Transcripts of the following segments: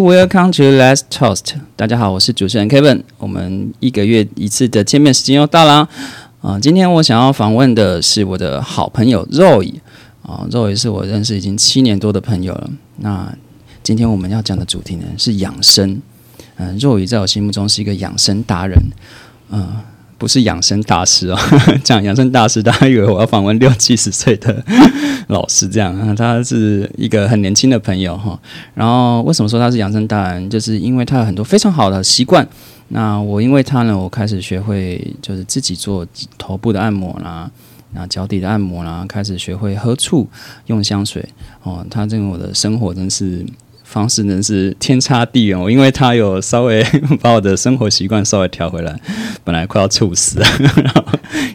Welcome to Let's Toast。大家好，我是主持人 Kevin。我们一个月一次的见面时间又到了啊！今天我想要访问的是我的好朋友 Roy 啊，Roy 是我认识已经七年多的朋友了。那今天我们要讲的主题呢是养生。嗯，Roy 在我心目中是一个养生达人。嗯。不是养生大师哦，讲养生大师，大家以为我要访问六七十岁的老师这样。他是一个很年轻的朋友哈。然后为什么说他是养生达人？就是因为他有很多非常好的习惯。那我因为他呢，我开始学会就是自己做头部的按摩啦，然后脚底的按摩啦，开始学会喝醋、用香水哦。他这个我的生活真是。方式呢是天差地远，我因为他有稍微 把我的生活习惯稍微调回来，本来快要猝死了，然后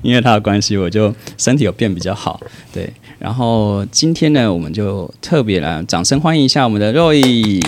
因为他的关系，我就身体有变比较好。对，然后今天呢，我们就特别来掌声欢迎一下我们的 Roy。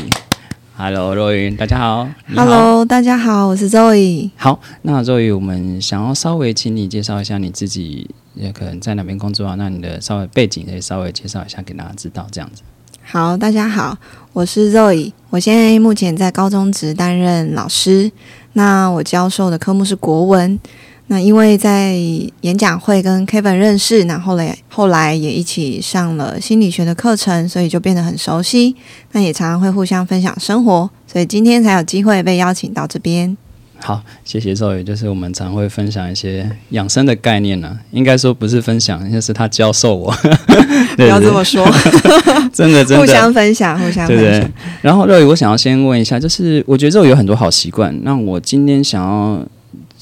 Hello，Roy，大家好。Hello，大家好，我是 Roy。好，那 Roy，我们想要稍微请你介绍一下你自己，也可能在哪边工作啊？那你的稍微背景可以稍微介绍一下给大家知道，这样子。好，大家好，我是 Zoe，我现在目前在高中职担任老师。那我教授的科目是国文。那因为在演讲会跟 Kevin 认识，那后来后来也一起上了心理学的课程，所以就变得很熟悉。那也常常会互相分享生活，所以今天才有机会被邀请到这边。好，谢谢周宇。就是我们常会分享一些养生的概念呢，应该说不是分享，应该是他教授我。不要这么说，真的真的互相分享，互相分享。然后周宇，我想要先问一下，就是我觉得周宇有很多好习惯，那我今天想要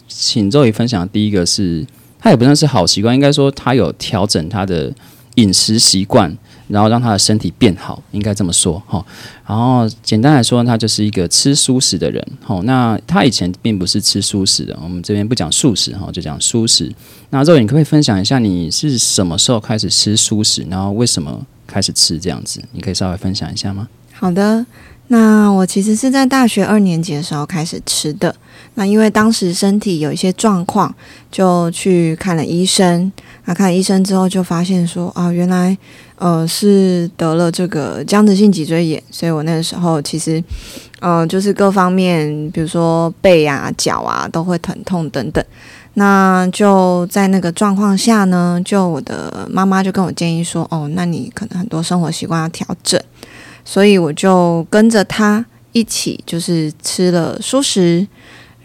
请周宇分享第一个是，他也不算是好习惯，应该说他有调整他的饮食习惯。然后让他的身体变好，应该这么说哈。然后简单来说，他就是一个吃素食的人。哈，那他以前并不是吃素食的。我们这边不讲素食哈，就讲素食。那肉，你可不可以分享一下你是什么时候开始吃素食？然后为什么开始吃这样子？你可以稍微分享一下吗？好的，那我其实是在大学二年级的时候开始吃的。那因为当时身体有一些状况，就去看了医生。他看医生之后，就发现说啊，原来。呃，是得了这个僵直性脊椎炎，所以我那个时候其实，呃，就是各方面，比如说背啊、脚啊都会疼痛等等。那就在那个状况下呢，就我的妈妈就跟我建议说，哦，那你可能很多生活习惯要调整，所以我就跟着她一起，就是吃了蔬食，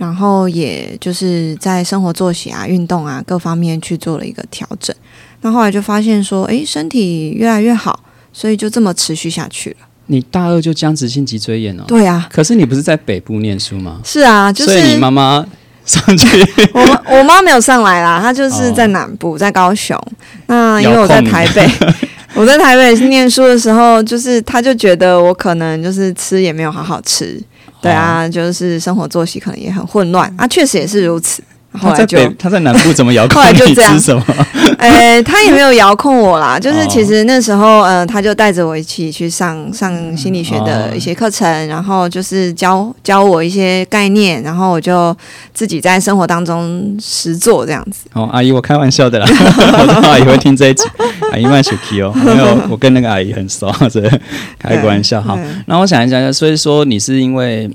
然后也就是在生活作息啊、运动啊各方面去做了一个调整。那后来就发现说，哎，身体越来越好，所以就这么持续下去了。你大二就僵直性脊椎炎了？对啊。可是你不是在北部念书吗？是啊，就是。所以你妈妈上去？我我妈没有上来啦，她就是在南部，在高雄。那因为我在台北，我在台北念书的时候，就是她就觉得我可能就是吃也没有好好吃，对啊，就是生活作息可能也很混乱啊，确实也是如此。他在北，他在南部怎么遥控 你吃什么？哎，他也没有遥控我啦，就是其实那时候，呃，他就带着我一起去上上心理学的一些课程，然后就是教教我一些概念，然后我就自己在生活当中实做这样子。哦，阿姨，我开玩笑的啦，我阿姨会听这一集，阿姨慢学习哦，因为我跟那个阿姨很熟，所以开个玩笑哈。那我想一下，所以说你是因为。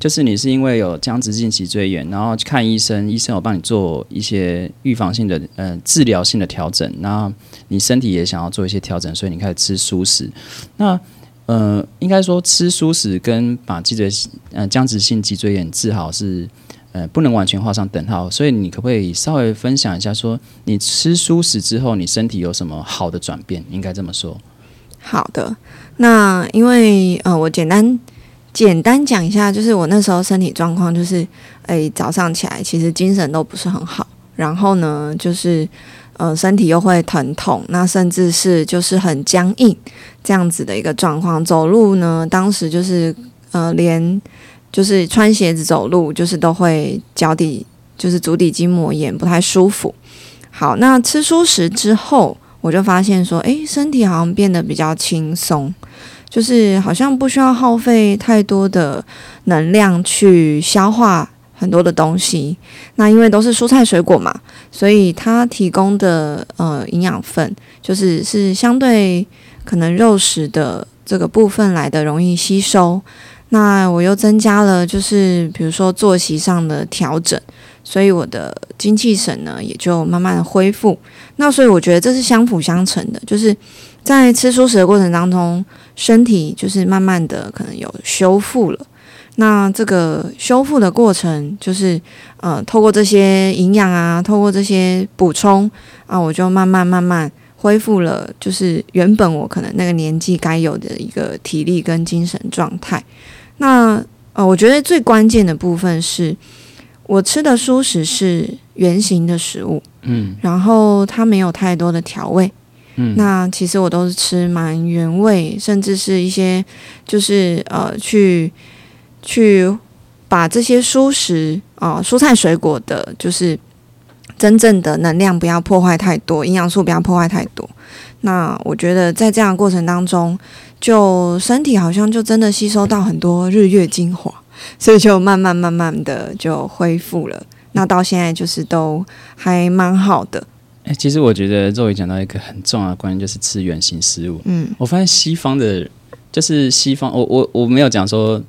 就是你是因为有僵直性脊椎炎，然后去看医生，医生有帮你做一些预防性的、呃治疗性的调整，然后你身体也想要做一些调整，所以你开始吃素食。那呃，应该说吃素食跟把脊椎呃僵直性脊椎炎治好是呃不能完全画上等号，所以你可不可以稍微分享一下，说你吃素食之后，你身体有什么好的转变？应该这么说。好的，那因为呃，我简单。简单讲一下，就是我那时候身体状况，就是诶，早上起来其实精神都不是很好，然后呢，就是呃身体又会疼痛，那甚至是就是很僵硬这样子的一个状况。走路呢，当时就是呃连就是穿鞋子走路，就是都会脚底就是足底筋膜炎，不太舒服。好，那吃蔬食之后，我就发现说，诶，身体好像变得比较轻松。就是好像不需要耗费太多的能量去消化很多的东西，那因为都是蔬菜水果嘛，所以它提供的呃营养分就是是相对可能肉食的这个部分来的容易吸收。那我又增加了，就是比如说作息上的调整，所以我的精气神呢也就慢慢的恢复。那所以我觉得这是相辅相成的，就是在吃素食的过程当中，身体就是慢慢的可能有修复了。那这个修复的过程，就是呃，透过这些营养啊，透过这些补充啊，我就慢慢慢慢恢复了，就是原本我可能那个年纪该有的一个体力跟精神状态。那呃，我觉得最关键的部分是我吃的蔬食是原形的食物，嗯然后它没有太多的调味。那其实我都是吃蛮原味，甚至是一些就是呃去去把这些蔬食啊、蔬菜水果的，就是真正的能量不要破坏太多，营养素不要破坏太多。那我觉得在这样过程当中，就身体好像就真的吸收到很多日月精华，所以就慢慢慢慢的就恢复了。那到现在就是都还蛮好的，哎、其实我觉得肉也讲到一个很重要的观念，就是吃原形食物。嗯我发现西方的，就是西方，我我我没有讲说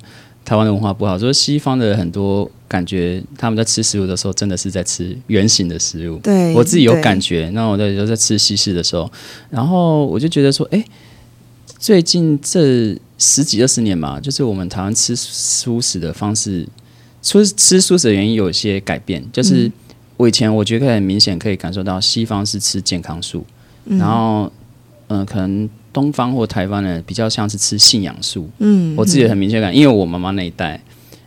台湾的文化不好，说西方的很多感觉，他们在吃食物的时候，真的是在吃原形的食物。对，我自己有感觉，那我在有在吃西式的时候，然后我就觉得说，哎、最近这十几二十年嘛，就是我们台湾吃素食的方式，吃吃素食的原因有一些改变，就是嗯我以前我觉得很明显可以感受到西方是吃健康素，嗯。然后嗯、呃可能东方或台湾呢比较像是吃信仰素，嗯，我自己很明确感，因为我妈妈那一代，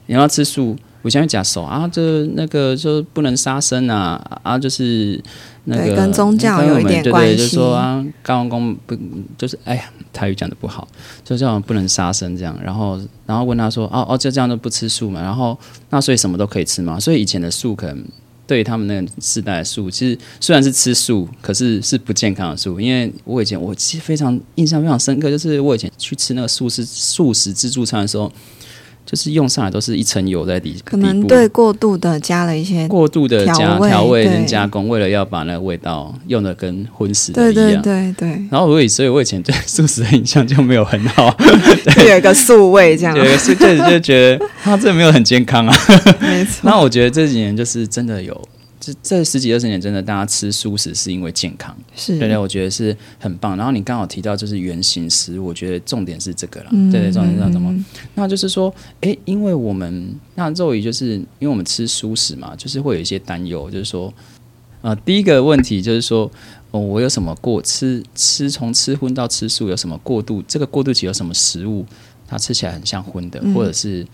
你要吃素，我现在讲手啊，这那个就不能杀生啊啊，就是那个对跟宗教有一点对对，就关系。说啊，高王公不就是哎呀，台语讲的不好，就这样不能杀生这样，然后然后问他说，哦哦，就这样都不吃素嘛，然后那所以什么都可以吃嘛，所以以前的素可能。对他们那个世代的素，其实虽然是吃素，可是是不健康的素。因为我以前我其实非常印象非常深刻，就是我以前去吃那个素食素食自助餐的时候，就是用上来都是一层油在底可能对过度的加了一些，过度的加调味调味跟加工，为了要把那个味道用的跟荤食的对对一样。对对，然后我以所以我以前对素食的印象就没有很好，就有一个素味这样，对，是就就觉得它 这没有很健康啊。没错。那我觉得这几年就是真的有，这这十几二十年真的大家吃素食是因为健康。是，对对，我觉得是很棒。然后你刚好提到就是原型食物，我觉得重点是这个了。嗯对对，重点是什么？嗯那就是说，哎，因为我们那肉鱼就是因为我们吃素食嘛，就是会有一些担忧，就是说，呃，第一个问题就是说，哦，我有什么过吃吃从吃荤到吃素有什么过渡？这个过渡期有什么食物它吃起来很像荤的，嗯或者是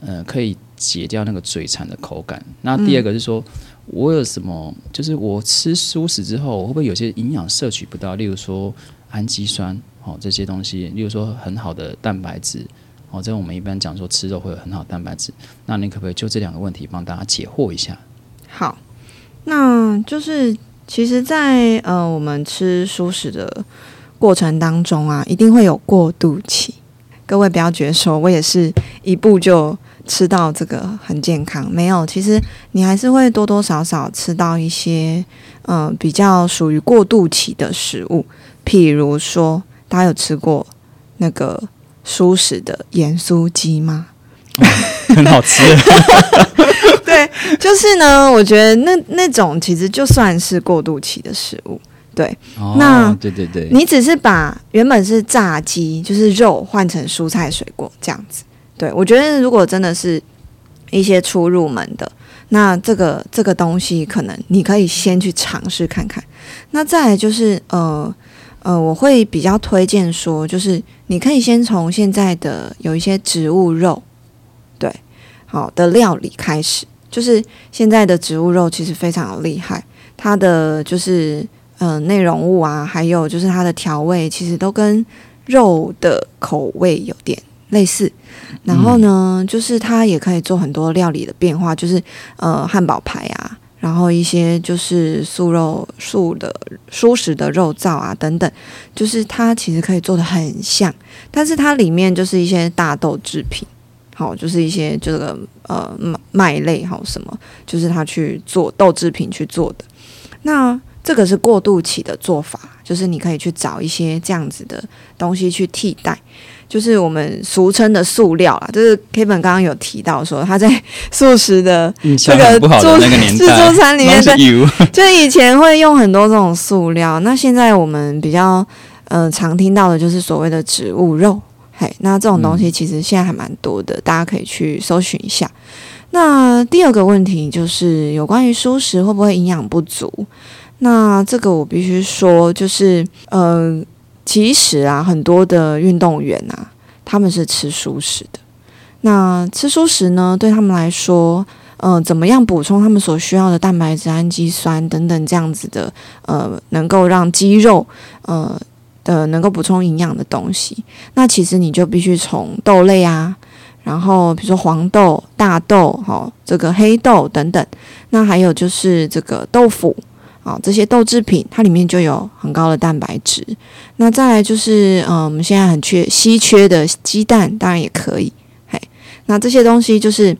呃可以解掉那个嘴馋的口感？那第二个是说。我有什么？就是我吃素食之后，我会不会有些营养摄取不到？例如说氨基酸，哦这些东西，例如说很好的蛋白质，哦，这我们一般讲说吃肉会有很好的蛋白质。那你可不可以就这两个问题帮大家解惑一下？好，那就是其实在，呃我们吃素食的过程当中啊，一定会有过渡期。各位不要觉得说我也是一步就吃到这个很健康，没有，其实你还是会多多少少吃到一些，呃，比较属于过渡期的食物，譬如说，大家有吃过那个素食的盐酥鸡吗？很好吃，对，就是呢，我觉得那那种其实就算是过渡期的食物。对哦那对对对，你只是把原本是炸鸡，就是肉换成蔬菜水果这样子。对我觉得，如果真的是一些初入门的，那这个这个东西可能你可以先去尝试看看。那再来就是呃呃，我会比较推荐说，就是你可以先从现在的有一些植物肉，对，好的料理开始。就是现在的植物肉其实非常的厉害，它的就是呃内容物啊，还有就是它的调味，其实都跟肉的口味有点类似。然后呢，就是它也可以做很多料理的变化，就是呃汉堡排啊，然后一些就是素肉素的素食的肉燥啊等等，就是它其实可以做的很像，但是它里面就是一些大豆制品。好，就是一些这个呃麦麦类，好什么，就是他去做豆制品去做的。那这个是过渡期的做法，就是你可以去找一些这样子的东西去替代，就是我们俗称的塑料啦。就是 Kevin 刚刚有提到说他在素食的这个自助餐里面的，就以前会用很多这种塑料，那现在我们比较呃常听到的就是所谓的植物肉。嘿，那这种东西其实现在还蛮多的，大家可以去搜寻一下。那第二个问题就是有关于蔬食会不会营养不足？那这个我必须说，就是呃，其实啊，很多的运动员啊，他们是吃蔬食的。那吃蔬食呢，对他们来说，嗯，怎么样补充他们所需要的蛋白质、氨基酸等等这样子的，呃，能够让肌肉，呃。的能够补充营养的东西，那其实你就必须从豆类啊，然后比如说黄豆、大豆、哈这个黑豆等等，那还有就是这个豆腐啊这些豆制品，它里面就有很高的蛋白质。那再来就是嗯，我们现在很缺稀缺的鸡蛋，当然也可以。嘿，那这些东西就是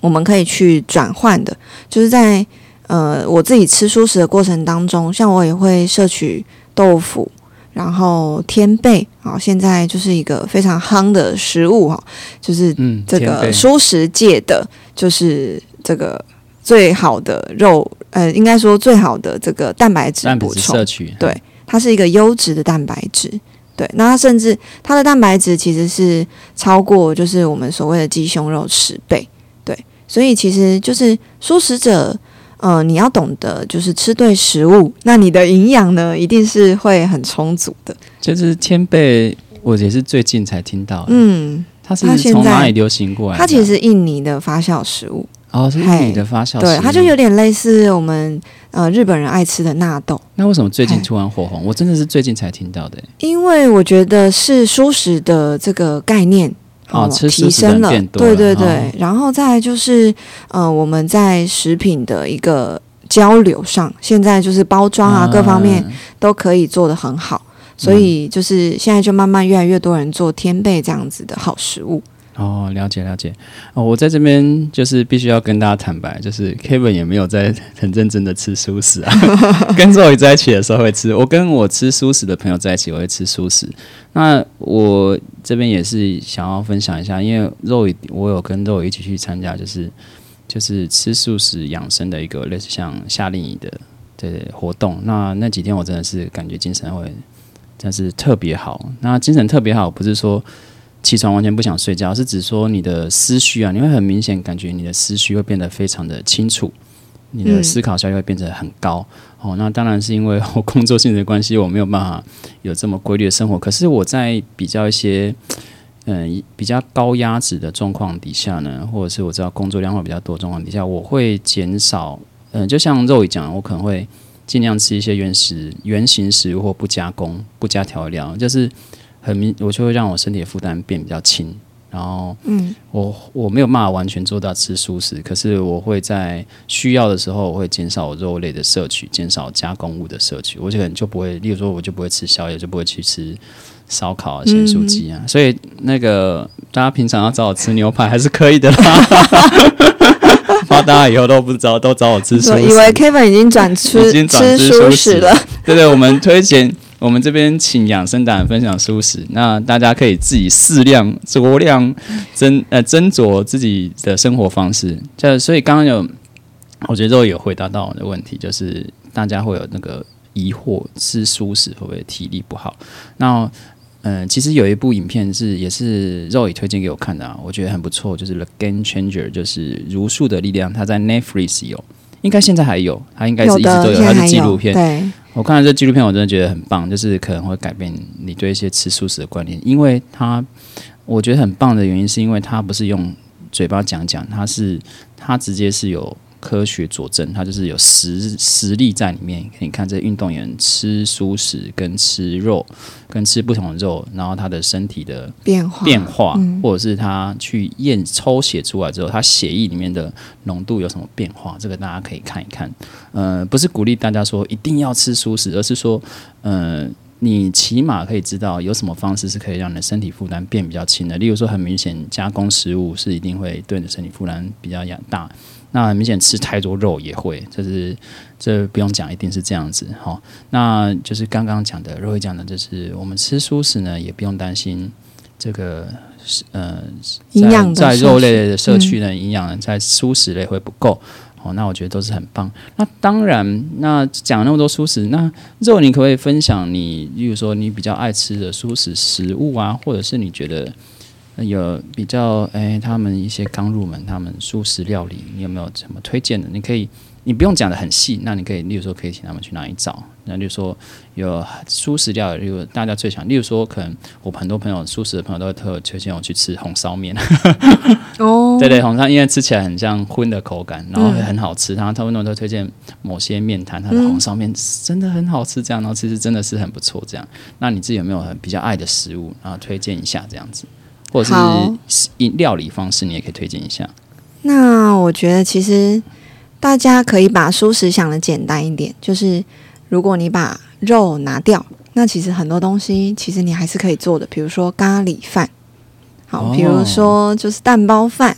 我们可以去转换的，就是在呃我自己吃素食的过程当中，像我也会摄取豆腐。然后天贝啊，现在就是一个非常夯的食物哈，就是这个素食界的，就是这个最好的肉，呃，应该说最好的这个蛋白质补充摄取，对，它是一个优质的蛋白质，对，那它甚至它的蛋白质其实是超过就是我们所谓的鸡胸肉十倍，对，所以其实就是素食者。呃，你要懂得就是吃对食物，那你的营养呢，一定是会很充足的。就是天贝，我也是最近才听到。嗯，它是从哪里流行过来？它其实印尼的发酵食物。哦，是印尼的发酵。对，它就有点类似我们呃日本人爱吃的纳豆。那为什么最近突然火红？我真的是最近才听到的。因为我觉得是舒食的这个概念。哦，提升了，对对对，然后再就是，呃，我们在食品的一个交流上，现在就是包装啊，各方面都可以做得很好，所以就是现在就慢慢越来越多人做天贝这样子的好食物。哦，了解了解。哦，我在这边就是必须要跟大家坦白，就是 Kevin 也没有在很认真的吃素食啊。跟 Zoe 在一起的时候会吃，我跟我吃素食的朋友在一起，我会吃素食。那我这边也是想要分享一下，因为肉一我有跟肉一起去参加，就是就是吃素食养生的一个类似像夏令营的的活动。那那几天我真的是感觉精神会真是特别好。那精神特别好，不是说。起床完全不想睡觉，是指说你的思绪啊，你会很明显感觉你的思绪会变得非常的清楚，你的思考效率会变得很高。哦，那当然是因为我工作性质的关系，我没有办法有这么规律的生活。可是我在比较一些嗯比较高压值的状况底下呢，或者是我知道工作量会比较多状况底下，我会减少嗯，就像肉一讲，我可能会尽量吃一些原始原形食物或不加工、不加调料，就是。很明，我就会让我身体的负担变比较轻，然后，嗯，我我没有办法完全做到吃素食，可是我会在需要的时候，我会减少肉类的摄取，减少加工物的摄取，我就可能就不会，例如说，我就不会吃宵夜，就不会去吃烧烤啊、咸酥鸡啊，所以那个大家平常要找我吃牛排还是可以的啦，怕大家以后都不知道，都找我吃素食，以为 Kevin 已经转吃吃素食了，对对，我们推荐。我们这边请养生达人分享素食，那大家可以自己适量酌量斟呃斟酌自己的生活方式。就所以刚刚有，我觉得都有回答到我的问题，就是大家会有那个疑惑，吃素食会不会体力不好？那嗯，其实有一部影片是也是肉也推荐给我看的啊，我觉得很不错，就是《The Game Changer》，就是如数的力量，它在 Netflix 有，应该现在还有，它应该是一直都有，它是纪录片。对。我看了这纪录片，我真的觉得很棒，就是可能会改变你对一些吃素食的观念，因为它我觉得很棒的原因，是因为它不是用嘴巴讲讲，它是它直接是有。科学佐证，它就是有实实力在里面。你看，这运动员吃素食跟吃肉，跟吃不同的肉，然后他的身体的变化变化，或者是他去验抽血出来之后，他血液里面的浓度有什么变化，这个大家可以看一看。呃，不是鼓励大家说一定要吃素食，而是说，呃，你起码可以知道有什么方式是可以让你的身体负担变比较轻的。例如说，很明显加工食物是一定会对你的身体负担比较大。那很明显吃太多肉也会，就是这不用讲，一定是这样子哈。那就是刚刚讲的，肉会讲的，就是我们吃素食呢，也不用担心这个呃营养在肉类的摄取呢，营养在素食类会不够。哦，那我觉得都是很棒。那当然，那讲那么多素食，那肉你可不可以分享你，例如说你比较爱吃的素食食物啊，或者是你觉得有比较哎，他们一些刚入门，他们素食料理，你有没有什么推荐的？你可以。你不用讲的很细，那你可以，例如说，可以请他们去哪里找？那例如说，有素食料理，例如大家最想，例如说，可能我很多朋友素食的朋友都会特推荐我去吃红烧面。哦，对对，红烧因为吃起来很像荤的口感，然后很好吃。然后他们都推荐某些面摊，他的红烧面真的很好吃，这样，然后其实真的是很不错。这样，那你自己有没有很比较爱的食物，然后推荐一下这样子，或者是料理方式，你也可以推荐一下。那我觉得其实。大家可以把素食想的简单一点，就是如果你把肉拿掉，那其实很多东西其实你还是可以做的，比如说咖喱饭，好，比如说就是蛋包饭，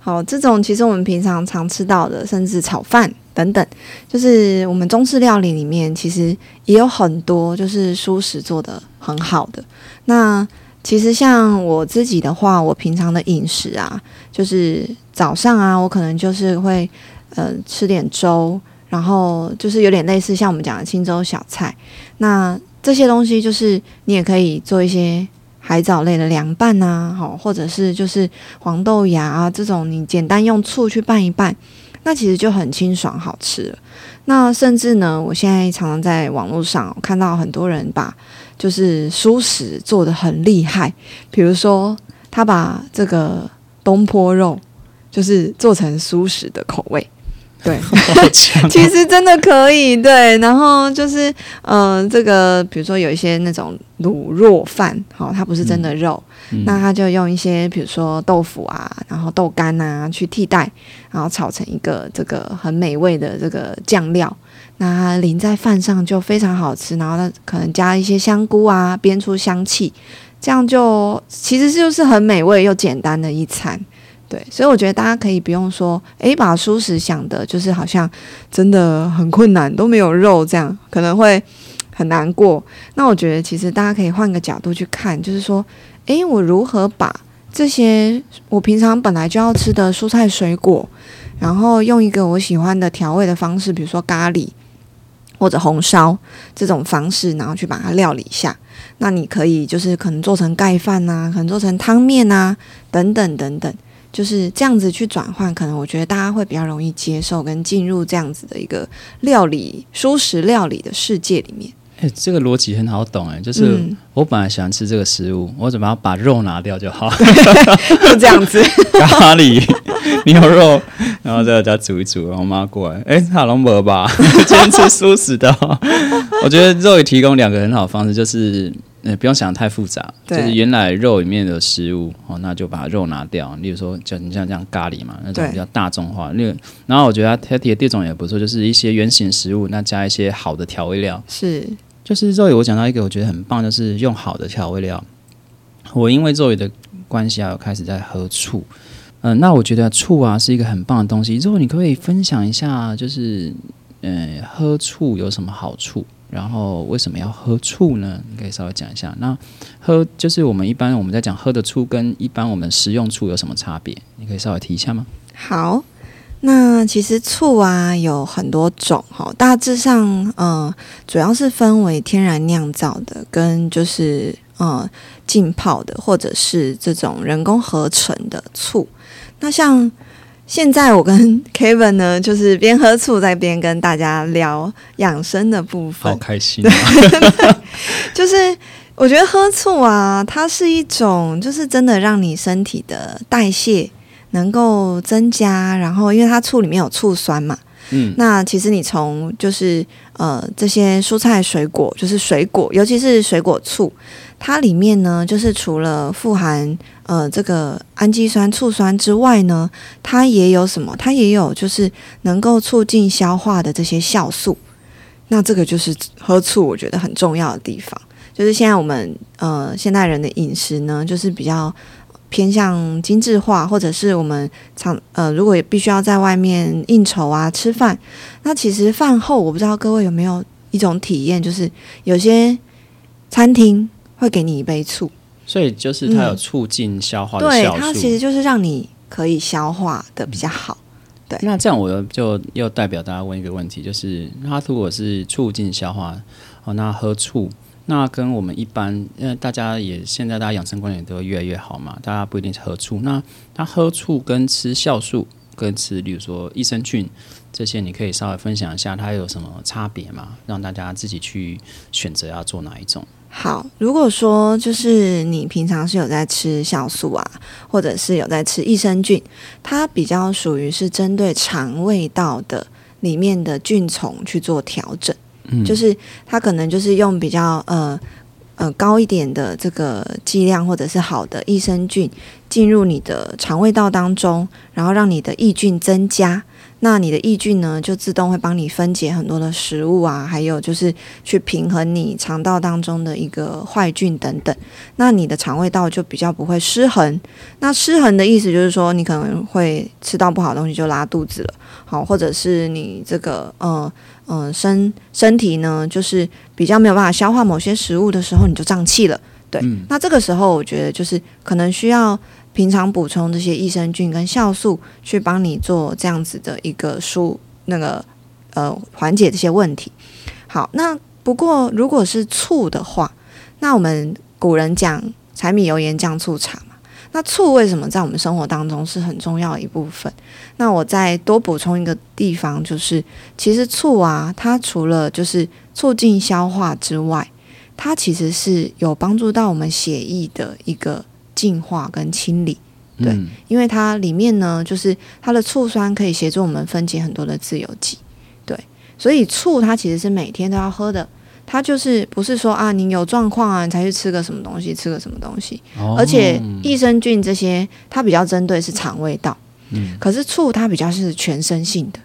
好，这种其实我们平常常吃到的，甚至炒饭等等，就是我们中式料理里面其实也有很多就是素食做的很好的。那其实像我自己的话，我平常的饮食啊，就是早上啊，我可能就是会。呃，吃点粥，然后就是有点类似像我们讲的清粥小菜。那这些东西就是你也可以做一些海藻类的凉拌啊，好，或者是就是黄豆芽啊这种，你简单用醋去拌一拌，那其实就很清爽好吃了。那甚至呢，我现在常常在网络上看到很多人把就是蔬食做的很厉害，比如说他把这个东坡肉就是做成蔬食的口味。对，其实真的可以。对，然后就是，嗯，这个比如说有一些那种卤肉饭，好，它不是真的肉，那它就用一些比如说豆腐啊，然后豆干啊去替代，然后炒成一个这个很美味的这个酱料，那淋在饭上就非常好吃。然后它可能加一些香菇啊，煸出香气，这样就其实就是很美味又简单的一餐。对，所以我觉得大家可以不用说，诶，把素食想的就是好像真的很困难，都没有肉这样，可能会很难过。那我觉得其实大家可以换个角度去看，就是说，诶，我如何把这些我平常本来就要吃的蔬菜水果，然后用一个我喜欢的调味的方式，比如说咖喱或者红烧这种方式，然后去把它料理一下。那你可以就是可能做成盖饭呐，可能做成汤面呐，等等等等。就是这样子去转换，可能我觉得大家会比较容易接受跟进入这样子的一个料理、舒食料理的世界里面。哎，这个逻辑很好懂哎，就是我本来喜欢吃这个食物，我怎么要把肉拿掉就好？就这样子，咖喱牛肉，然后在家煮一煮，然后妈过来，哎，塔龙伯吧，今天吃素食的。我觉得肉也提供两个很好的方式，就是。呃，不用想太复杂，就是原来肉里面的食物哦，那就把肉拿掉。例如说，就你像这样咖喱嘛，那种比较大众化。那然后我觉得它提的第二种也不错，就是一些原形食物，那加一些好的调味料。是，就是肉里我讲到一个我觉得很棒，就是用好的调味料。我因为肉里的关系啊，开始在喝醋。嗯，那我觉得醋啊是一个很棒的东西。肉，你可以分享一下，就是嗯，喝醋有什么好处？然后为什么要喝醋呢？你可以稍微讲一下。那喝就是我们一般我们在讲喝的醋跟一般我们食用醋有什么差别？你可以稍微提一下吗？好，那其实醋啊有很多种哈，大致上嗯主要是分为天然酿造的跟就是嗯浸泡的或者是这种人工合成的醋。那像现在我跟 Kevin 呢，就是边喝醋在边跟大家聊养生的部分，好开心。就是我觉得喝醋啊，它是一种，就是真的让你身体的代谢能够增加，然后因为它醋里面有醋酸嘛，嗯，那其实你从就是呃这些蔬菜水果，就是水果，尤其是水果醋。它里面呢，就是除了富含呃这个氨基酸、醋酸之外呢，它也有什么？它也有就是能够促进消化的这些酵素。那这个就是喝醋我觉得很重要的地方。就是现在我们呃现代人的饮食呢，就是比较偏向精致化，或者是我们常呃，如果也必须要在外面应酬啊吃饭，那其实饭后我不知道各位有没有一种体验，就是有些餐厅会给你一杯醋，所以就是它有促进消化的对。它其实就是让你可以消化的比较好。对那这样我就又代表大家问一个问题，就是它如果是促进消化，哦，那喝醋，那跟我们一般，因为大家也现在大家养生观念都越来越好嘛，大家不一定是喝醋，那它喝醋跟吃酵素跟吃，比如说益生菌这些，你可以稍微分享一下它有什么差别吗？让大家自己去选择要做哪一种。好，如果说就是你平常是有在吃酵素啊，或者是有在吃益生菌，它比较属于是针对肠胃道的里面的菌虫去做调整，就是它可能就是用比较呃呃高一点的这个剂量或者是好的益生菌进入你的肠胃道当中，然后让你的益菌增加。那你的抑菌呢，就自动会帮你分解很多的食物啊，还有就是去平衡你肠道当中的一个坏菌等等。那你的肠胃道就比较不会失衡。那失衡的意思就是说，你可能会吃到不好的东西就拉肚子了，好，或者是你这个呃呃身身体呢，就是比较没有办法消化某些食物的时候，你就胀气了。对，那这个时候我觉得就是可能需要。平常补充这些益生菌跟酵素，去帮你做这样子的一个舒那个呃缓解这些问题。好，那不过如果是醋的话，那我们古人讲柴米油盐酱醋茶嘛，那醋为什么在我们生活当中是很重要的一部分？那我再多补充一个地方，就是其实醋啊，它除了就是促进消化之外，它其实是有帮助到我们血液的一个。净化跟清理，对，因为它里面呢，就是它的醋酸可以协助我们分解很多的自由基，对，所以醋它其实是每天都要喝的，它就是不是说啊，你有状况啊，你才去吃个什么东西，吃个什么东西，而且益生菌这些它比较针对是肠胃道，嗯，可是醋它比较是全身性的，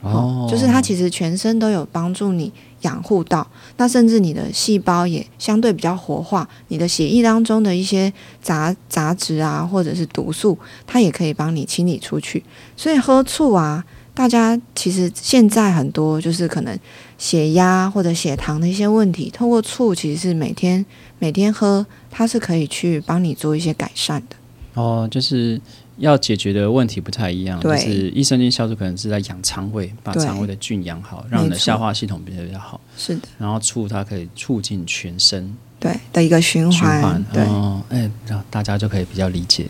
哦，就是它其实全身都有帮助你。养护到，那甚至你的细胞也相对比较活化，你的血液当中的一些杂杂质啊，或者是毒素，它也可以帮你清理出去。所以喝醋啊，大家其实现在很多就是可能血压或者血糖的一些问题，透过醋其实是每天每天喝，它是可以去帮你做一些改善的。哦，就是。要解决的问题不太一样，就是益生菌酵素可能是在养肠胃，把肠胃的菌养好，让你的消化系统变得比较好。是的，然后醋它可以促进全身对的一个循环。对，哎，然后大家就可以比较理解。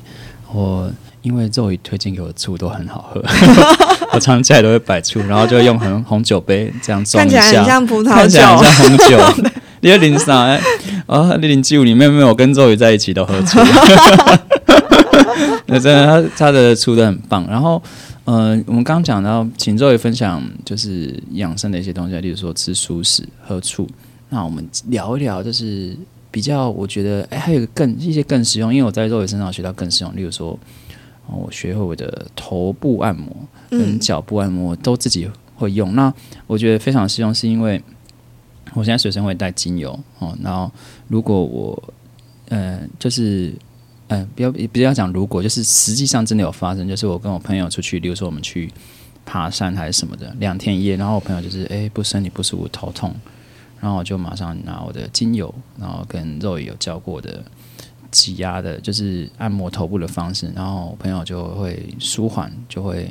我因为肉宇推荐给我的醋都很好喝，我常常家里都会摆醋，然后就用红红酒杯这样装一下，看起来像葡萄酒，看起来像红酒。你要零三？啊，零零七五里面没有跟周宇在一起都喝醋。那真的，他他的醋都很棒。然后，呃，我们刚刚讲到，请周宇分享就是养生的一些东西，例如说吃素食、喝醋。那我们聊一聊，就是比较，我觉得，哎，还有个更一些更实用，因为我在肉伟身上学到更实用。例如说，我学会我的头部按摩跟脚部按摩都自己会用。那我觉得非常实用，是因为我现在随身会带精油哦。然后，如果我，呃，就是。嗯，不要不要讲，如果就是实际上真的有发生，就是我跟我朋友出去，比如说我们去爬山还是什么的，两天一夜，然后我朋友就是哎不身体不舒服头痛，然后我就马上拿我的精油，然后跟肉也有教过的挤压的，就是按摩头部的方式，然后我朋友就会舒缓，就会。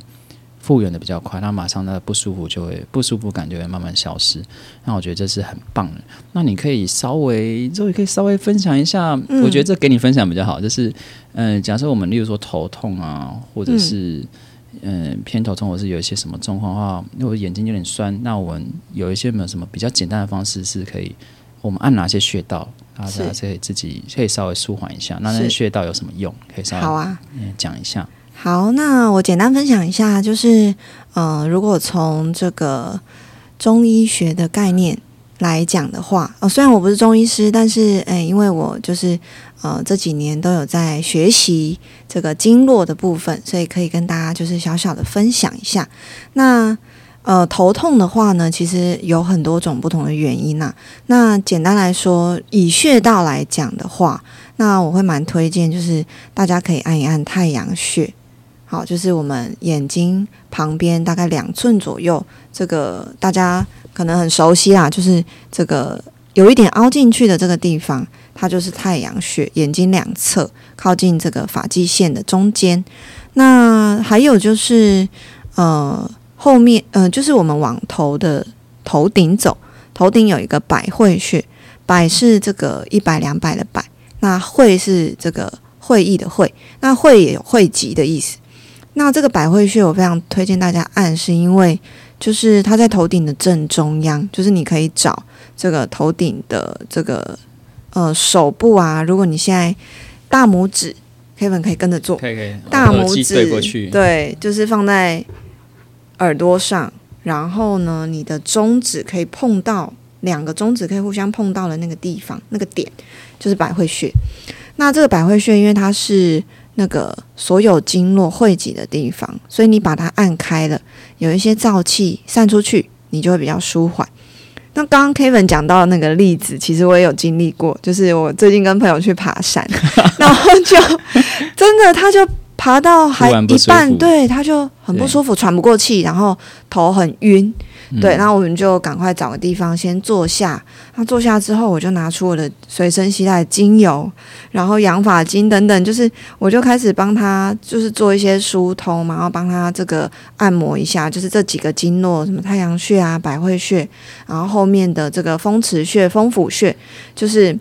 复原的比较快，那马上那不舒服就会不舒服感就会慢慢消失。那我觉得这是很棒的。那你可以稍微，之后可以稍微分享一下。我觉得这给你分享比较好，就是嗯，假设我们例如说头痛啊，或者是嗯偏头痛，或是有一些什么状况的话，因为眼睛有点酸，那我们有一些没有什么比较简单的方式是可以，我们按哪些穴道，大家可以自己可以稍微舒缓一下。那那些穴道有什么用？可以稍微好啊，讲一下。好，那我简单分享一下，就是，呃，如果从这个中医学的概念来讲的话，呃，虽然我不是中医师，但是，诶，因为我就是，呃，这几年都有在学习这个经络的部分，所以可以跟大家就是小小的分享一下。那，呃，头痛的话呢，其实有很多种不同的原因呐。那简单来说，以穴道来讲的话。那我会蛮推荐，就是大家可以按一按太阳穴，好，就是我们眼睛旁边大概两寸左右，这个大家可能很熟悉啦，就是这个有一点凹进去的这个地方，它就是太阳穴，眼睛两侧靠近这个发际线的中间。那还有就是呃后面呃就是我们往头的头顶走，头顶有一个百会穴，百是这个一百两百的百。那会是这个会议的会，那会也有汇集的意思。那这个百会穴我非常推荐大家按，是因为就是它在头顶的正中央，就是你可以找这个头顶的这个呃手部啊。如果你现在大拇指，Kevin 可以跟着做，可以可以，大拇指对，对，就是放在耳朵上，然后呢，你的中指可以碰到两个中指可以互相碰到的那个地方，那个点。就是百会穴，那这个百会穴，因为它是那个所有经络汇集的地方，所以你把它按开了，有一些燥气散出去，你就会比较舒缓。那刚刚 Kevin 讲到那个例子，其实我也有经历过，就是我最近跟朋友去爬山，然后就真的他就爬到还一半，对，他就很不舒服，喘不过气，然后头很晕。对，然后我们就赶快找个地方先坐下。那坐下之后，我就拿出我的随身携带精油，然后养发精等等，就是我就开始帮他，就是做一些疏通嘛，然后帮他这个按摩一下，就是这几个经络，什么太阳穴啊、百会穴，然后后面的这个风池穴、风府穴，就是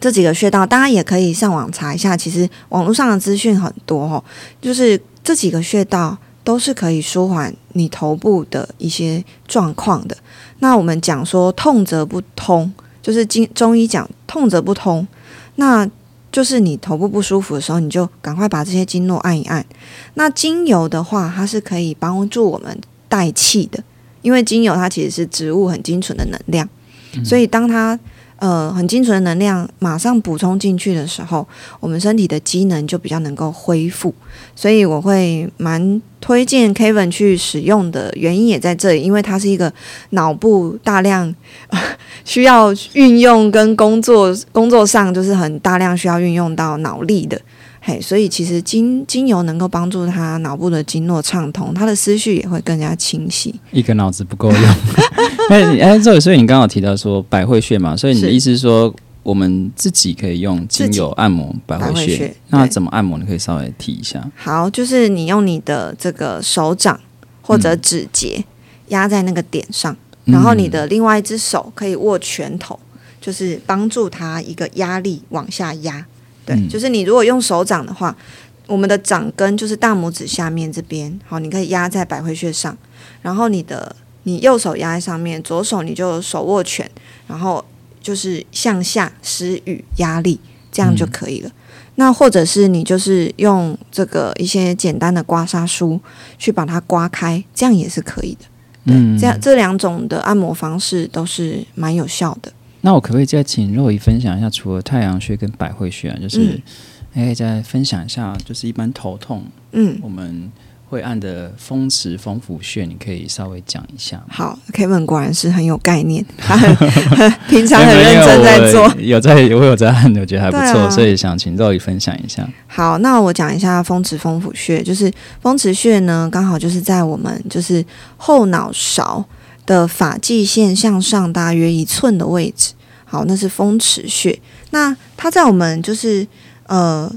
这几个穴道，大家也可以上网查一下。其实网络上的资讯很多哦，就是这几个穴道。都是可以舒缓你头部的一些状况的。那我们讲说痛则不通，就是经中医讲痛则不通，那就是你头部不舒服的时候，你就赶快把这些经络按一按。那精油的话，它是可以帮助我们带气的，因为精油它其实是植物很精纯的能量，所以当它呃，很精纯的能量马上补充进去的时候，我们身体的机能就比较能够恢复。所以我会蛮推荐 Kevin 去使用的原因也在这里，因为它是一个脑部大量 需要运用跟工作工作上就是很大量需要运用到脑力的。嘿，所以其实精精油能够帮助他脑部的经络畅通，他的思绪也会更加清晰。一个脑子不够用。哎哎，这所以你刚好提到说百会穴嘛，所以你的意思是说我们自己可以用精油按摩百会穴？那怎么按摩？你可以稍微提一下。好，就是你用你的这个手掌或者指节压在那个点上，然后你的另外一只手可以握拳头，就是帮助他一个压力往下压。对，就是你如果用手掌的话，我们的掌根就是大拇指下面这边，好，你可以压在百会穴上，然后你的你右手压在上面，左手你就手握拳，然后就是向下施予压力，这样就可以了。那或者是你就是用这个一些简单的刮痧梳去把它刮开，这样也是可以的。对，这样这两种的按摩方式都是蛮有效的。那我可不可以再请若仪分享一下，除了太阳穴跟百会穴啊，就是可以再分享一下，就是一般头痛，嗯，我们会按的风池、风府穴，你可以稍微讲一下。好，Kevin 果然是很有概念，他很 平常很认真在做，有在我有在按，我觉得还不错，所以想请肉姨分享一下。好，那我讲一下风池、风府穴，就是风池穴呢，刚好就是在我们就是后脑勺。的发际线向上大约一寸的位置，好，那是风池穴。那它在我们就是呃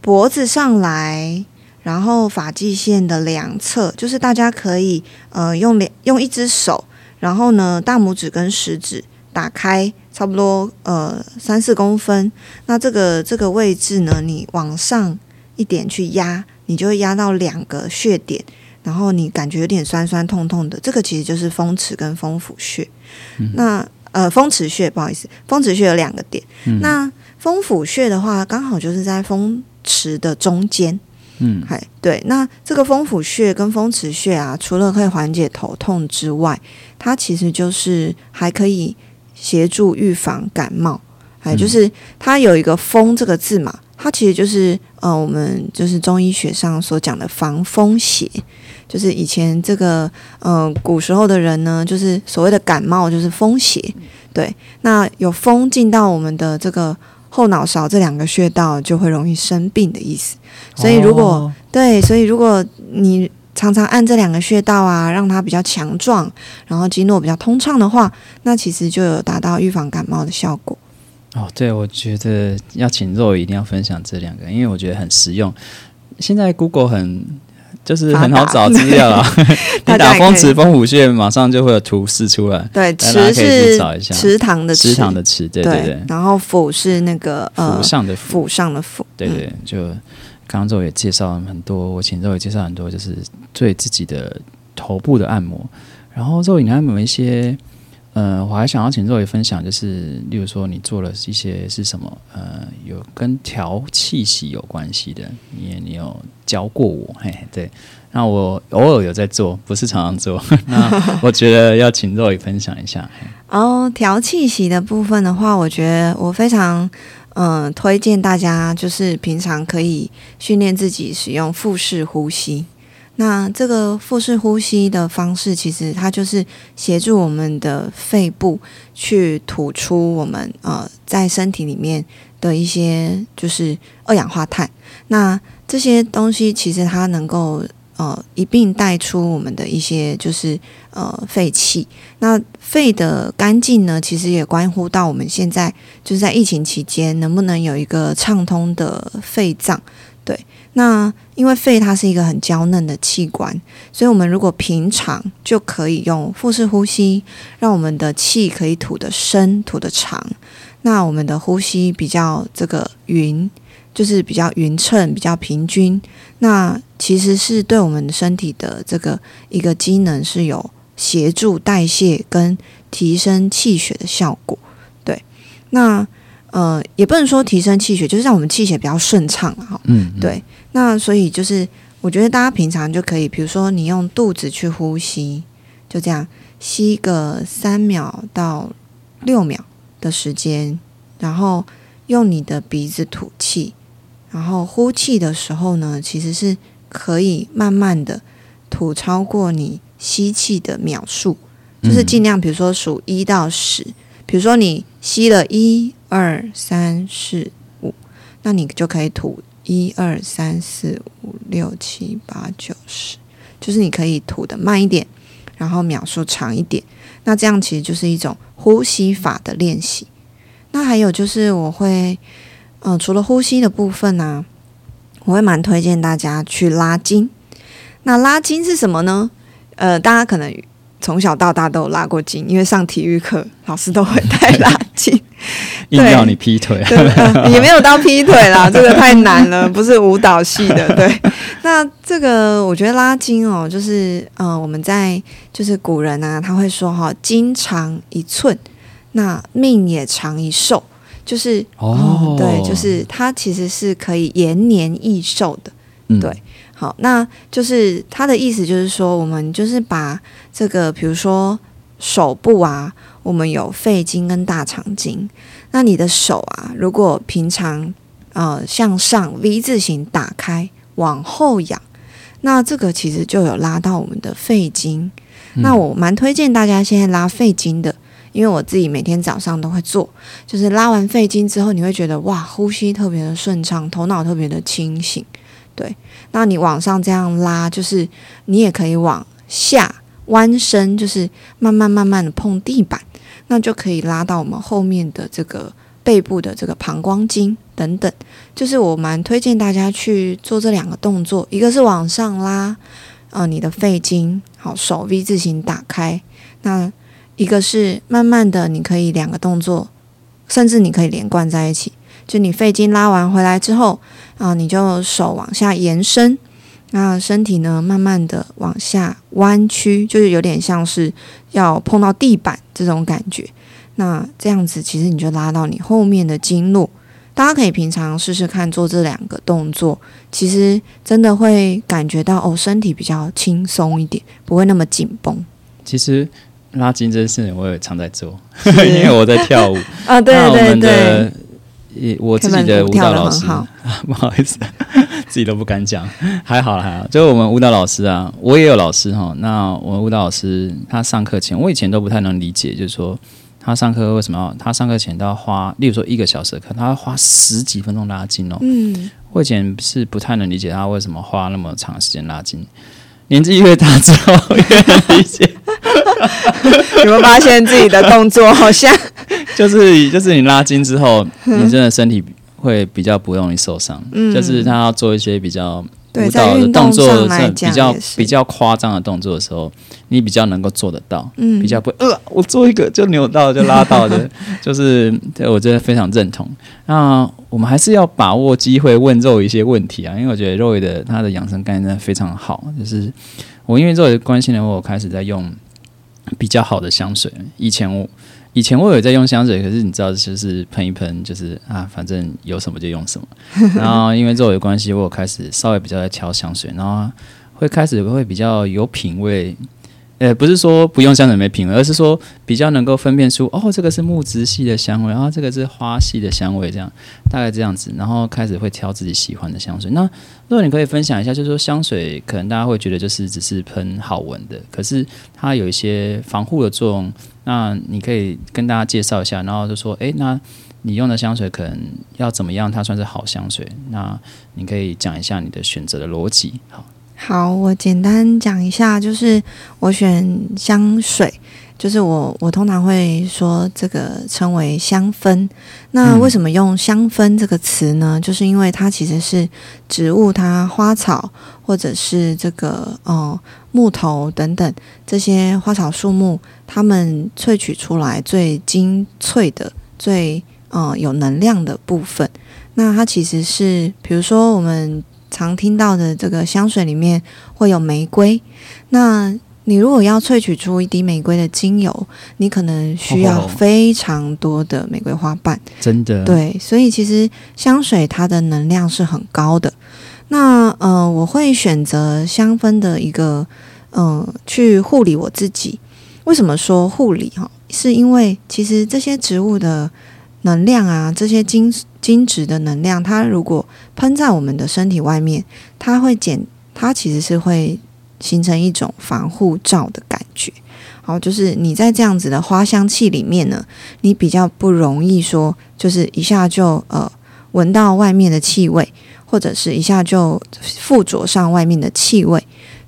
脖子上来，然后发际线的两侧，就是大家可以呃用两用一只手，然后呢大拇指跟食指打开，差不多呃三四公分。那这个这个位置呢，你往上一点去压，你就会压到两个穴点。然后你感觉有点酸酸痛痛的，这个其实就是风池跟风府穴。那呃，风池穴不好意思，风池穴有两个点。那风府穴的话，刚好就是在风池的中间。嗯，嗨，对。那这个风府穴跟风池穴啊，除了可以缓解头痛之外，它其实就是还可以协助预防感冒。哎，就是它有一个“风”这个字嘛，它其实就是呃，我们就是中医学上所讲的防风邪。就是以前这个，呃，古时候的人呢，就是所谓的感冒，就是风邪。对，那有风进到我们的这个后脑勺这两个穴道就会容易生病的意思。所以如果、哦对，所以如果你常常按这两个穴道啊，让它比较强壮，然后经络比较通畅的话，那其实就有达到预防感冒的效果。哦，对，我觉得要请肉一定要分享这两个，因为我觉得很实用。现在 Google 很就是很好找资料啊，你打风池风虎穴，马上就会有图示出来。对，大家可以池是去找一下池塘的池塘的池，对对对，然后府是那个呃府上的府，府上的府，嗯对对，就刚刚肉也介绍了很多，我请肉也介绍很多，就是对自己的头部的按摩。然后肉，你还有没有一些？呃，我还想要请肉也分享，就是例如说你做了一些是什么？呃，有跟调气息有关系的，你你有教过我，嘿，对。那我偶尔有在做，不是常常做。那我觉得要请肉也分享一下。哦调气息的部分的话，我觉得我非常嗯、呃推荐大家，就是平常可以训练自己使用腹式呼吸。那这个腹式呼吸的方式，其实它就是协助我们的肺部去吐出我们呃在身体里面的一些就是二氧化碳。那这些东西其实它能够呃一并带出我们的一些就是呃废气。那肺的干净呢，其实也关乎到我们现在就是在疫情期间能不能有一个畅通的肺脏。对，那因为肺它是一个很娇嫩的器官，所以我们如果平常就可以用腹式呼吸，让我们的气可以吐得深、吐得长，那我们的呼吸比较这个匀，就是比较匀称、比较平均，那其实是对我们身体的这个一个机能是有协助代谢跟提升气血的效果。对，那呃也不能说提升气血，就是让我们气血比较顺畅啊哈。嗯，嗯，对，那所以就是我觉得大家平常就可以，比如说你用肚子去呼吸，就这样吸个三秒到六秒的时间，然后用你的鼻子吐气，然后呼气的时候呢，其实是可以慢慢的吐超过你吸气的秒数，就是嗯。尽量比如说数一到十，比如说你吸了一二三四五，那你就可以吐一二三四五六七八九十，就是你可以吐的慢一点，然后秒数长一点。那这样其实就是一种呼吸法的练习。那还有就是我会，嗯、除了呼吸的部分呢、我会蛮推荐大家去拉筋。那拉筋是什么呢？呃，大家可能从小到大都有拉过筋，因为上体育课老师都会带拉筋。硬要你劈腿，对、呃也没有到劈腿啦，这个太难了，不是舞蹈系的。对，那这个我觉得拉筋哦，就是呃，我们在就是古人啊，他会说哈、筋长一寸，那命也长一寿，就是哦对，就是它其实是可以延年益寿的。嗯对好，那就是他的意思，就是说，我们就是把这个，比如说手部啊，我们有肺经跟大肠经。那你的手啊，如果平常呃向上 V 字形打开，往后仰，那这个其实就有拉到我们的肺经。嗯那我蛮推荐大家现在拉肺经的，因为我自己每天早上都会做，就是拉完肺经之后，你会觉得哇，呼吸特别的顺畅，头脑特别的清醒。对，那你往上这样拉，就是你也可以往下弯身，就是慢慢慢慢的碰地板，那就可以拉到我们后面的这个背部的这个膀胱经等等。就是我蛮推荐大家去做这两个动作，一个是往上拉，呃，你的肺经，好，手 V 字形打开，那一个是慢慢的，你可以两个动作，甚至你可以连贯在一起。就你肺经拉完回来之后，啊，你就手往下延伸，那身体呢慢慢的往下弯曲，就是有点像是要碰到地板这种感觉。那这样子其实你就拉到你后面的经络。大家可以平常试试看做这两个动作，其实真的会感觉到哦，身体比较轻松一点，不会那么紧绷。其实拉筋这件事情我也常在做，因为我在跳舞。啊，对对对也我自己的舞蹈老师，不好意思，自己都不敢讲，还好啦还好。就是我们舞蹈老师啊，我也有老师哈。那我们舞蹈老师他上课前，我以前都不太能理解，就是说他他上课为什么要？他上课前都要花，例如说一个小时的课，他要花十几分钟拉筋哦。嗯，我以前是不太能理解他为什么花那么长时间拉筋。年纪越大之后，越能理解。有没有发现自己的动作好像 就是就是你拉筋之后，你真的身体会比较不容易受伤。嗯就是他要做一些比较对舞蹈的动动作是比较是比较夸张的动作的时候，你比较能够做得到。嗯比较不会呃，我做一个就扭到就拉到的，就是对我真的非常认同。那我们还是要把握机会问肉一些问题啊，因为我觉得肉的他的养生概念真的非常好。就是我因为肉的关系呢，我开始在用比较好的香水。以前我以前我有在用香水，可是你知道，就是喷一喷，就是啊，反正有什么就用什么。然后因为肉的关系，我有开始稍微比较在挑香水，然后会开始会比较有品味。呃，不是说不用香水没品味，而是说比较能够分辨出哦，这个是木质系的香味，然后这个是花系的香味，这样大概这样子，然后开始会挑自己喜欢的香水。那如果你可以分享一下，就是说香水可能大家会觉得就是只是喷好闻的，可是它有一些防护的作用，那你可以跟大家介绍一下，然后就说，诶，那你用的香水可能要怎么样，它算是好香水？那你可以讲一下你的选择的逻辑。好，好，我简单讲一下，就是我选香水，就是我我通常会说这个称为香氛。那嗯为什么用香氛这个词呢？就是因为它其实是植物它花草或者是这个呃木头等等这些花草树木，它们萃取出来最精粹的、最呃有能量的部分。那它其实是，比如说我们常听到的这个香水里面会有玫瑰，那你如果要萃取出一滴玫瑰的精油，你可能需要哦非常多的玫瑰花瓣。真的，对，所以其实香水它的能量是很高的。那呃，我会选择香氛的一个呃去护理我自己。为什么说护理哈？是因为其实这些植物的能量啊，这些精精质的能量，它如果喷在我们的身体外面，它会减，它其实是会形成一种防护罩的感觉。好，就是你在这样子的花香气里面呢，你比较不容易说，就是一下就呃闻到外面的气味，或者是一下就附着上外面的气味。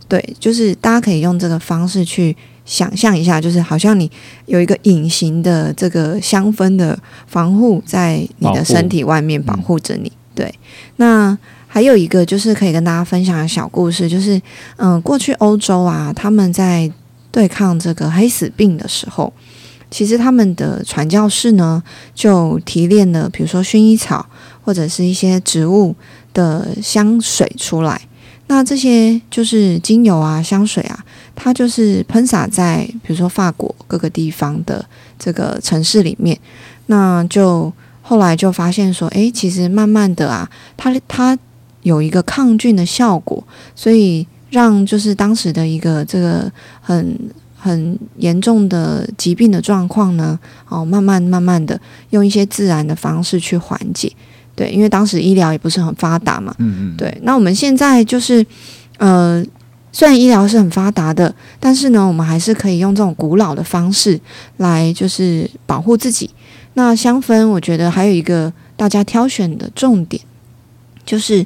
对，就是大家可以用这个方式去想象一下，就是好像你有一个隐形的这个香氛的防护在你的身体外面保护着你。对，那还有一个就是可以跟大家分享的小故事，就是嗯、过去欧洲啊，他们在对抗这个黑死病的时候，其实他们的传教士呢，就提炼了比如说薰衣草或者是一些植物的香水出来。那这些就是精油啊、香水啊，它就是喷洒在比如说法国各个地方的这个城市里面，那就后来就发现说，诶，其实慢慢的啊，它它有一个抗菌的效果，所以让就是当时的一个这个很很严重的疾病的状况呢，哦，慢慢慢慢的用一些自然的方式去缓解。对，因为当时医疗也不是很发达嘛。嗯嗯，对，那我们现在就是呃，虽然医疗是很发达的，但是呢，我们还是可以用这种古老的方式来就是保护自己。那香氛，我觉得还有一个大家挑选的重点，就是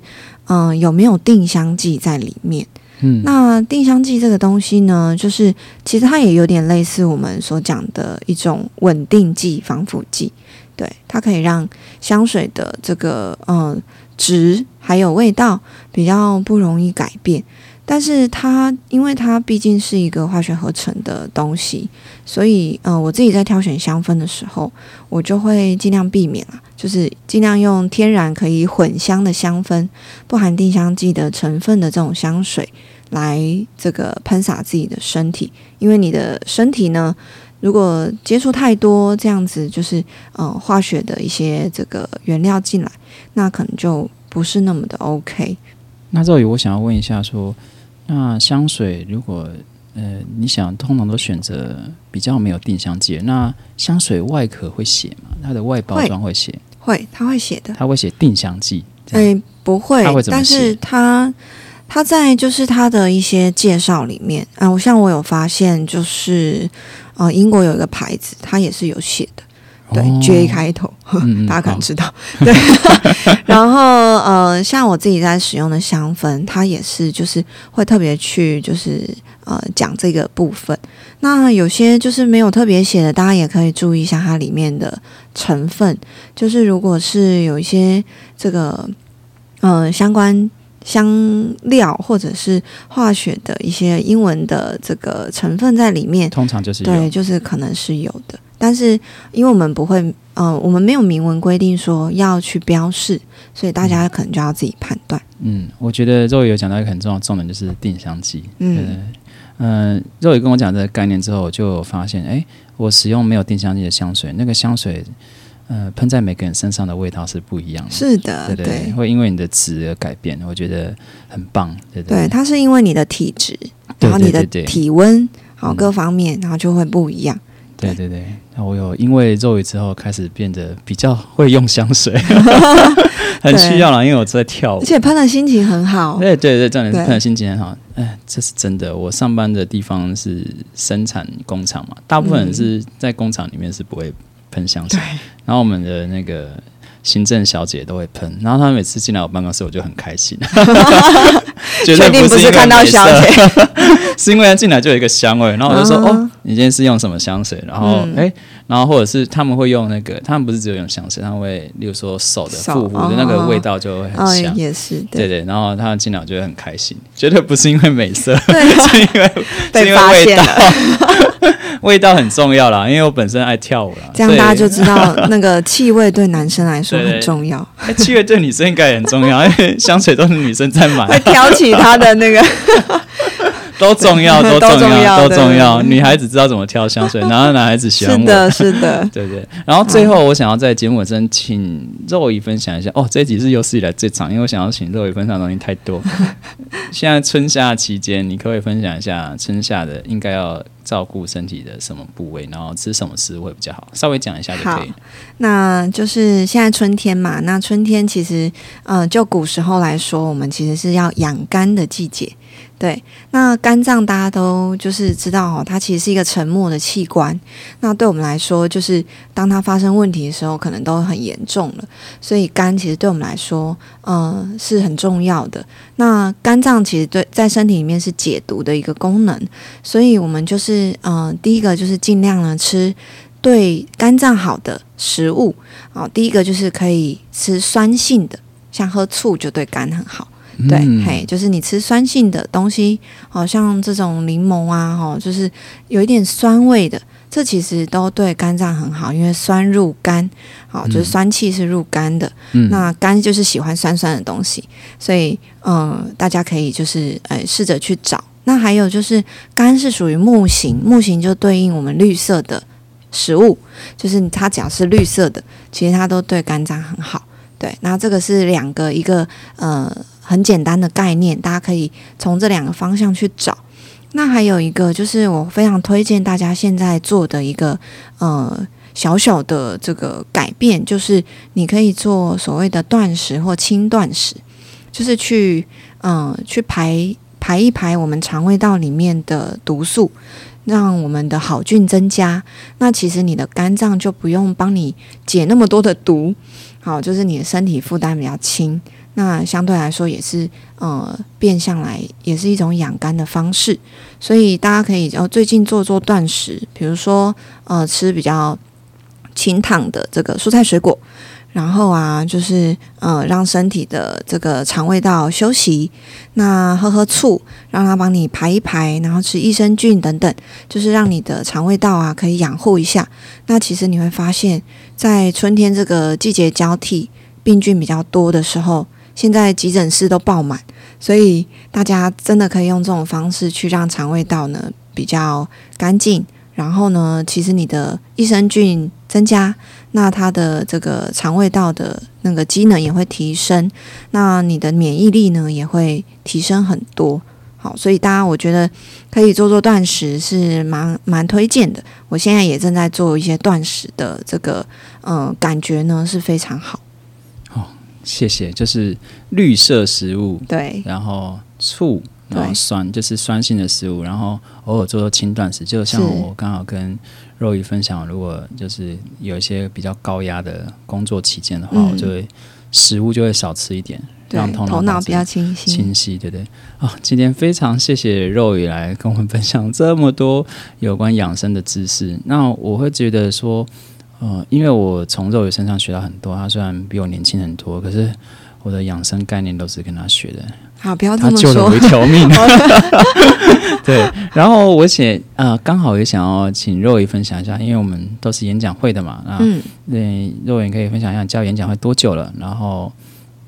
嗯、呃有没有定香剂在里面。嗯，那定香剂这个东西呢，就是其实它也有点类似我们所讲的一种稳定剂、防腐剂。对，它可以让香水的这个嗯值还有味道比较不容易改变。但是它因为它毕竟是一个化学合成的东西，所以呃我自己在挑选香氛的时候，我就会尽量避免啊，就是尽量用天然可以混香的香氛，不含定香剂的成分的这种香水来这个喷洒自己的身体，因为你的身体呢，如果接触太多这样子，就是呃化学的一些这个原料进来，那可能就不是那么的 OK。那这里我想要问一下说，那香水如果呃你想通常都选择比较没有定香剂，那香水外壳会写吗？它的外包装会写，会，它会写的。它会写定香剂。诶，不会他会，怎么但是写他他在就是它的一些介绍里面啊，我像我有发现，就是呃，英国有一个牌子，它也是有写的，对、哦 J 开头，大家可能知道。对，然后呃，像我自己在使用的香氛，它也是就是会特别去就是呃讲这个部分。那有些就是没有特别写的，大家也可以注意一下它里面的成分。就是如果是有一些这个呃相关香料或者是化学的一些英文的这个成分在里面，通常就是对，就是可能是有的，但是因为我们不会，呃，我们没有明文规定说要去标示，所以大家可能就要自己判断。嗯，我觉得肉有讲到一个很重要的重点，就是定香剂。嗯，嗯，肉有跟我讲这个概念之后，我就发现，哎，我使用没有定香剂的香水，那个香水，呃，喷在每个人身上的味道是不一样的。是的，对对，会因为你的值而改变，我觉得很棒。对对对，它是因为你的体质，然后你的体温，好嗯各方面，然后就会不一样。对对对，那我有因为肉语之后开始变得比较会用香水，很需要啦，因为我在跳舞而。且喷的心情很好。对对对，重点是对喷的心情很好。哎，这是真的。我上班的地方是生产工厂嘛，大部分人是在工厂里面是不会喷香水，然后我们的那个行政小姐都会喷，然后她每次进来我办公室，我就很开心。确定不是看到小姐，是因为她进来就有一个香味，然后我就说：“啊哦，你今天是用什么香水？”然后嗯。哎、然后或者是他们会用那个，他们不是只有用香水，他们会例如说手的手复古的那个哦味道就会很哦，香。也是对。对，对，然后他们进来我就会很开心，绝对不是因为美色，对。是因为被发现了，味道很重要啦，因为我本身爱跳舞啦，这样大家就知道 那个气味对男生来说很重要，哎气味对女生应该也很重要，因为香水都是女生在买。会，挑起他的那个都重要，都重要都重要。女孩子知道怎么挑香水，然后男孩子喜欢我。是的，是的，对对，然后最后我想要在节目尾声请肉姨分享一下哦，这集是有史以来最长，因为我想要请肉姨分享的东西太多。现在春夏期间，你可不可以分享一下春夏的应该要照顾身体的什么部位，然后吃什么食物会比较好？稍微讲一下就可以。那就是现在春天嘛，那春天其实，呃，就古时候来说，我们其实是要养肝的季节。对，那肝脏大家都就是知道哦，它其实是一个沉默的器官。那对我们来说，就是当它发生问题的时候，可能都很严重了。所以肝其实对我们来说，呃，是很重要的。那肝脏其实对在身体里面是解毒的一个功能，所以我们就是，呃，第一个就是尽量呢吃对肝脏好的食物。好，第一个就是可以吃酸性的，像喝醋就对肝很好。对，嗯嘿，就是你吃酸性的东西，好像这种柠檬啊，哈，就是有一点酸味的，这其实都对肝脏很好，因为酸入肝，好，就是酸气是入肝的，嗯那肝就是喜欢酸酸的东西，所以嗯，大家可以就是呃试着去找。那还有就是肝是属于木型，木型就对应我们绿色的食物，就是它只要是绿色的，其实它都对肝脏很好。对，那这个是两个一个呃很简单的概念，大家可以从这两个方向去找。那还有一个就是我非常推荐大家现在做的一个呃小小的这个改变，就是你可以做所谓的断食或轻断食，就是去嗯、去排排一排我们肠胃道里面的毒素，让我们的好菌增加。那其实你的肝脏就不用帮你解那么多的毒，好，就是你的身体负担比较轻。那相对来说也是呃变相来也是一种养肝的方式，所以大家可以呃最近做做断食，比如说呃吃比较清烫的这个蔬菜水果，然后啊就是呃让身体的这个肠胃道休息，那喝喝醋，让它帮你排一排，然后吃益生菌等等，就是让你的肠胃道啊可以养护一下。那其实你会发现，在春天这个季节交替，病菌比较多的时候。现在急诊室都爆满，所以大家真的可以用这种方式去让肠胃道呢比较干净。然后呢，其实你的益生菌增加，那它的这个肠胃道的那个机能也会提升，那你的免疫力呢也会提升很多。好，所以大家我觉得可以做做断食是蛮蛮推荐的。我现在也正在做一些断食的这个，呃，感觉呢是非常好。谢谢，就是绿色食物，对，然后醋，然后酸就是酸性的食物，然后偶尔做做轻断食。就像我刚好跟肉姨分享，如果就是有一些比较高压的工作期间的话，嗯我就会食物就会少吃一点，让，头头脑比较清晰。清晰，对不对？啊，今天非常谢谢肉姨来跟我们分享这么多有关养生的知识。那我会觉得说，呃，因为我从肉爷身上学到很多，他虽然比我年轻很多，可是我的养生概念都是跟他学的，好，不要他这么说救了我一。条命。对，然后我写呃，刚好也想要请肉爷分享一下，因为我们都是演讲会的嘛，啊嗯，对肉爷可以分享一下你教演讲会多久了，然后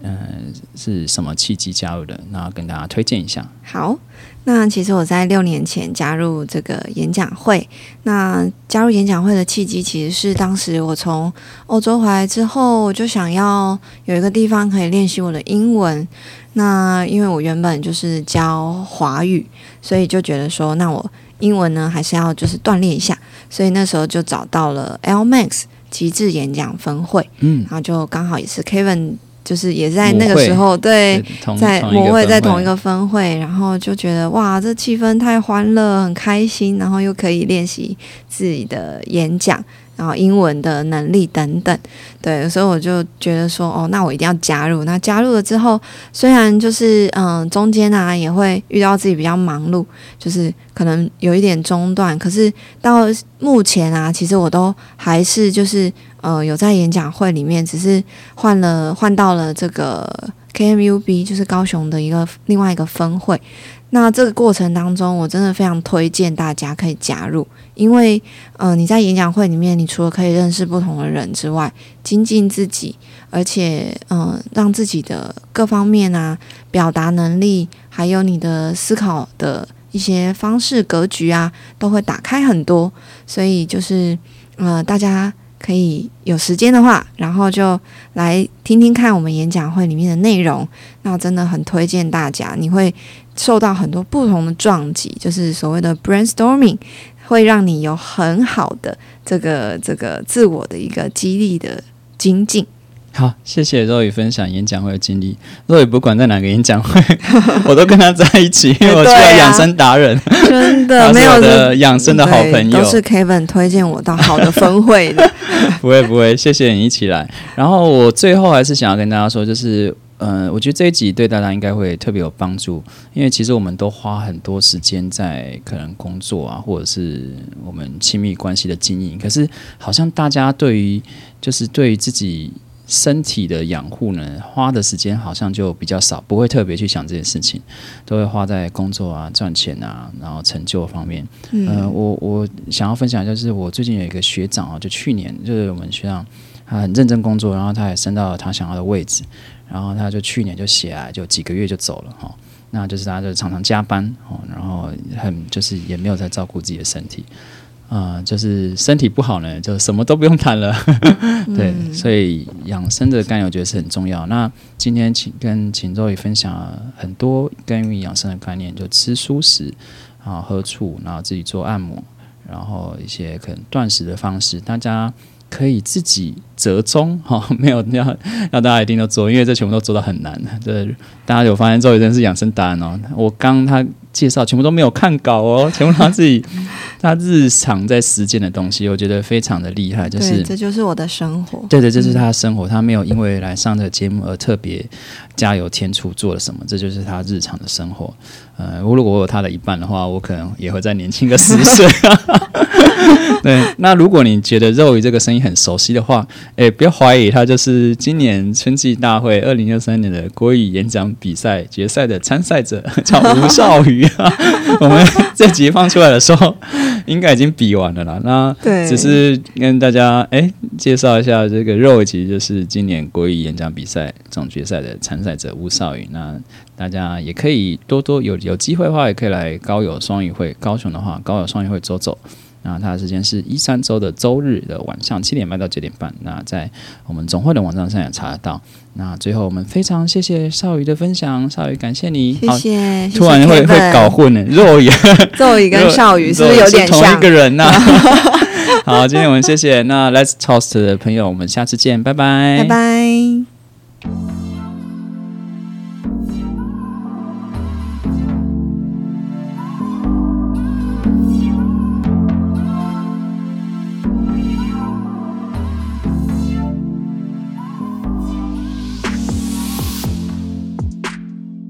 嗯、呃是什么契机加入的，那跟大家推荐一下。好。那其实我在六年前加入这个演讲会。那加入演讲会的契机，其实是当时我从欧洲回来之后，我就想要有一个地方可以练习我的英文。那因为我原本就是教华语，所以就觉得说，那我英文呢还是要就是锻炼一下。所以那时候就找到了 L Max 极致演讲分会，嗯然，后就刚好也是 Kevin，就是也在那个时候对。在同一个母会在同一个分会，然后就觉得哇，这气氛太欢乐，很开心，然后又可以练习自己的演讲，然后英文的能力等等，对，所以我就觉得说，哦，那我一定要加入。那加入了之后，虽然就是嗯、中间啊也会遇到自己比较忙碌，就是可能有一点中断，可是到目前啊，其实我都还是就是呃有在演讲会里面，只是换了换到了这个 KMUB，就是高雄的一个另外一个分会。那这个过程当中，我真的非常推荐大家可以加入，因为呃你在演讲会里面，你除了可以认识不同的人之外，精进自己，而且嗯、让自己的各方面啊表达能力，还有你的思考的一些方式格局啊，都会打开很多。所以就是呃大家。可以有时间的话，然后就来听听看我们演讲会里面的内容。那真的很推荐大家，你会受到很多不同的撞击，就是所谓的 brainstorming，会让你有很好的这个这个自我的一个激励的精进。好，谢谢若雨分享演讲会的经历。若雨不管在哪个演讲会，我都跟他在一起，因为我是对啊个养生达人，真的没有的人养生的好朋友都。是 Kevin 推荐我到好的分会的。不会不会，谢谢你一起来。然后我最后还是想要跟大家说，就是呃，我觉得这一集对大家应该会特别有帮助，因为其实我们都花很多时间在可能工作啊，或者是我们亲密关系的经营，可是好像大家对于就是对于自己。身体的养护呢，花的时间好像就比较少，不会特别去想这件事情，都会花在工作啊、赚钱啊，然后成就方面。嗯呃，我我想要分享一下，就是我最近有一个学长啊，就去年就是我们学长，他很认真工作，然后他也升到了他想要的位置，然后他就去年就写来，就几个月就走了哈、那就是他就常常加班哦，然后很就是也没有在照顾自己的身体，啊、就是身体不好呢，就什么都不用谈了。对，所以养生的概念我觉得是很重要。那今天请跟秦周也分享了很多关于养生的概念，就吃素食然后，喝醋，然后自己做按摩，然后一些可能断食的方式，大家可以自己折中 哈、没有要要大家一定都做，因为这全部都做到很难。这大家有发现周宇真是养生达人哦，我刚他介绍全部都没有看稿哦，全部他自己他日常在实践的东西，我觉得非常的厉害，就，是这就是我的生活。对对，这是他的生活，他没有因为来上这个节目而特别加油添醋做了什么，这就是他日常的生活。呃，我如果我有他的一半的话，我可能也会再年轻个十岁。对，那如果你觉得肉鱼这个声音很熟悉的话，诶，不要怀疑，他就是今年春季大会二零二三年的国语演讲比赛决赛的参赛者，叫吴少宇。我们这集放出来的时候，应该已经比完了啦。那对，只是跟大家哎介绍一下这个肉，其实就是今年国语演讲比赛总决赛的参赛者吴少宇。那大家也可以多多有有机会的话，也可以来高友双语会，高雄的话高友双语会走走。那它的时间是一三周的周日的晚上七点半到九点半。那在我们总会的网站上也查得到。那最后我们非常谢谢少宇的分享，少宇感谢你。谢谢。突然会会搞混呢，肉也咒语跟少宇是不是有点同像一个？人呐、好，今天我们谢谢那 Let's Toast 的朋友，我们下次见，拜拜，拜拜。